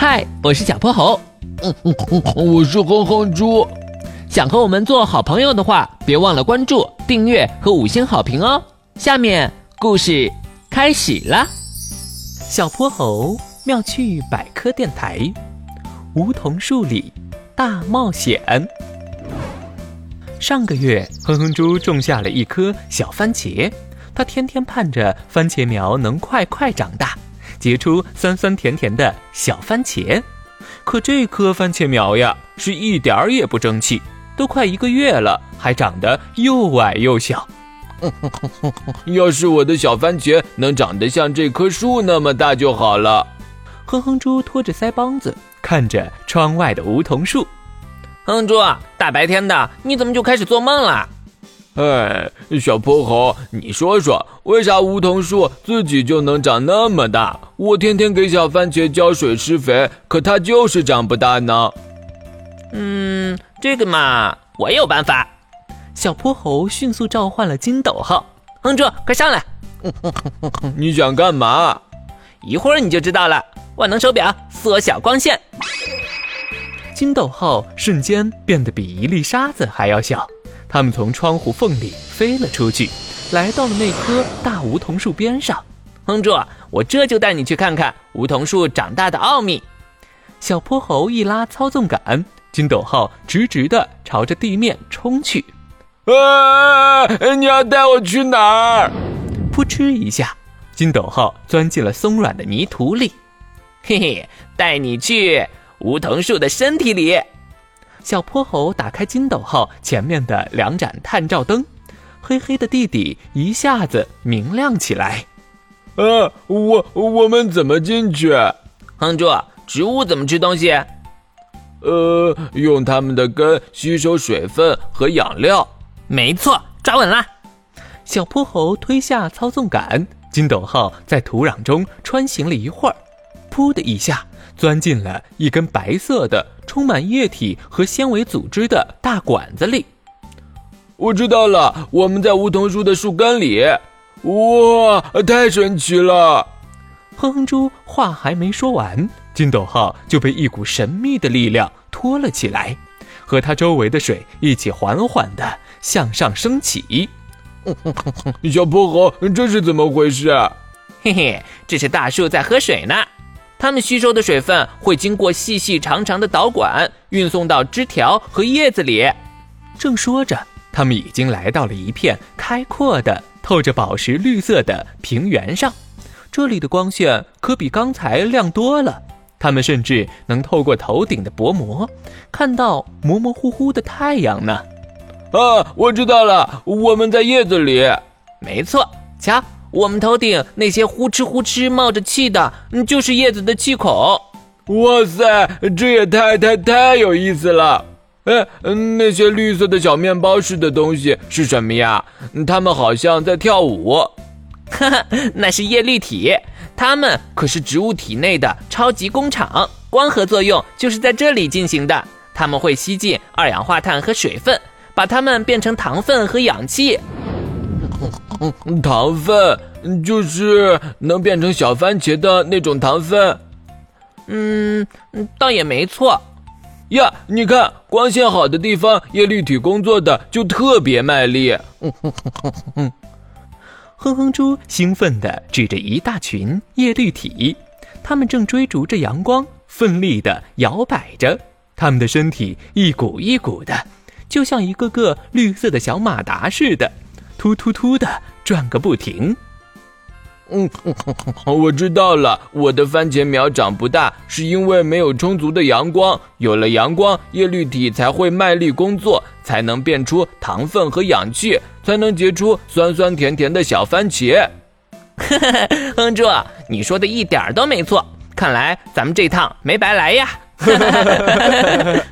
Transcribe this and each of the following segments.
嗨，我是小泼猴。嗯嗯嗯，我是哼哼猪。想和我们做好朋友的话，别忘了关注、订阅和五星好评哦。下面故事开始啦。小泼猴妙趣百科电台，梧桐树里大冒险。上个月，哼哼猪种下了一颗小番茄，它天天盼着番茄苗能快快长大。结出酸酸甜甜的小番茄，可这棵番茄苗呀，是一点儿也不争气，都快一个月了，还长得又矮又小。要是我的小番茄能长得像这棵树那么大就好了。哼哼猪拖着腮帮子看着窗外的梧桐树。哼哼猪，大白天的，你怎么就开始做梦了？哎，小泼猴，你说说，为啥梧桐树自己就能长那么大？我天天给小番茄浇水施肥，可它就是长不大呢。嗯，这个嘛，我有办法。小泼猴迅速召唤了金斗号，哼住，快上来！你想干嘛？一会儿你就知道了。万能手表缩小光线，金斗号瞬间变得比一粒沙子还要小。他们从窗户缝里飞了出去，来到了那棵大梧桐树边上。哼住，我这就带你去看看梧桐树长大的奥秘。小泼猴一拉操纵杆，金斗号直直地朝着地面冲去。啊！你要带我去哪儿？扑哧一下，金斗号钻进了松软的泥土里。嘿嘿，带你去梧桐树的身体里。小泼猴打开金斗号前面的两盏探照灯，黑黑的地底一下子明亮起来。呃，我我们怎么进去？哼住，植物怎么吃东西？呃，用它们的根吸收水分和养料。没错，抓稳了。小泼猴推下操纵杆，金斗号在土壤中穿行了一会儿，噗的一下。钻进了一根白色的、充满液体和纤维组织的大管子里。我知道了，我们在梧桐树的树根里。哇，太神奇了！哼哼猪话还没说完，金斗号就被一股神秘的力量拖了起来，和它周围的水一起缓缓地向上升起。小泼猴，这是怎么回事？嘿嘿，这是大树在喝水呢。它们吸收的水分会经过细细长长的导管运送到枝条和叶子里。正说着，它们已经来到了一片开阔的、透着宝石绿色的平原上。这里的光线可比刚才亮多了，它们甚至能透过头顶的薄膜看到模模糊糊的太阳呢。啊，我知道了，我们在叶子里。没错，瞧。我们头顶那些呼哧呼哧冒着气的，就是叶子的气孔。哇塞，这也太太太有意思了！哎，那些绿色的小面包似的东西是什么呀？它们好像在跳舞。哈哈，那是叶绿体，它们可是植物体内的超级工厂，光合作用就是在这里进行的。它们会吸进二氧化碳和水分，把它们变成糖分和氧气。糖分就是能变成小番茄的那种糖分，嗯，倒也没错呀。你看，光线好的地方，叶绿体工作的就特别卖力。哼哼哼哼哼，哼哼猪兴奋地指着一大群叶绿体，它们正追逐着阳光，奋力地摇摆着，它们的身体一鼓一鼓的，就像一个个绿色的小马达似的。突突突的转个不停。嗯，我知道了，我的番茄苗长不大，是因为没有充足的阳光。有了阳光，叶绿体才会卖力工作，才能变出糖分和氧气，才能结出酸酸甜甜的小番茄。哼猪，你说的一点都没错，看来咱们这趟没白来呀。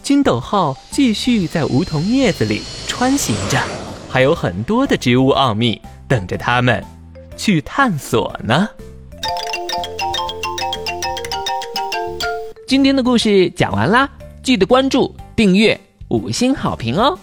金斗号继续在梧桐叶子里穿行着。还有很多的植物奥秘等着他们去探索呢。今天的故事讲完啦，记得关注、订阅、五星好评哦。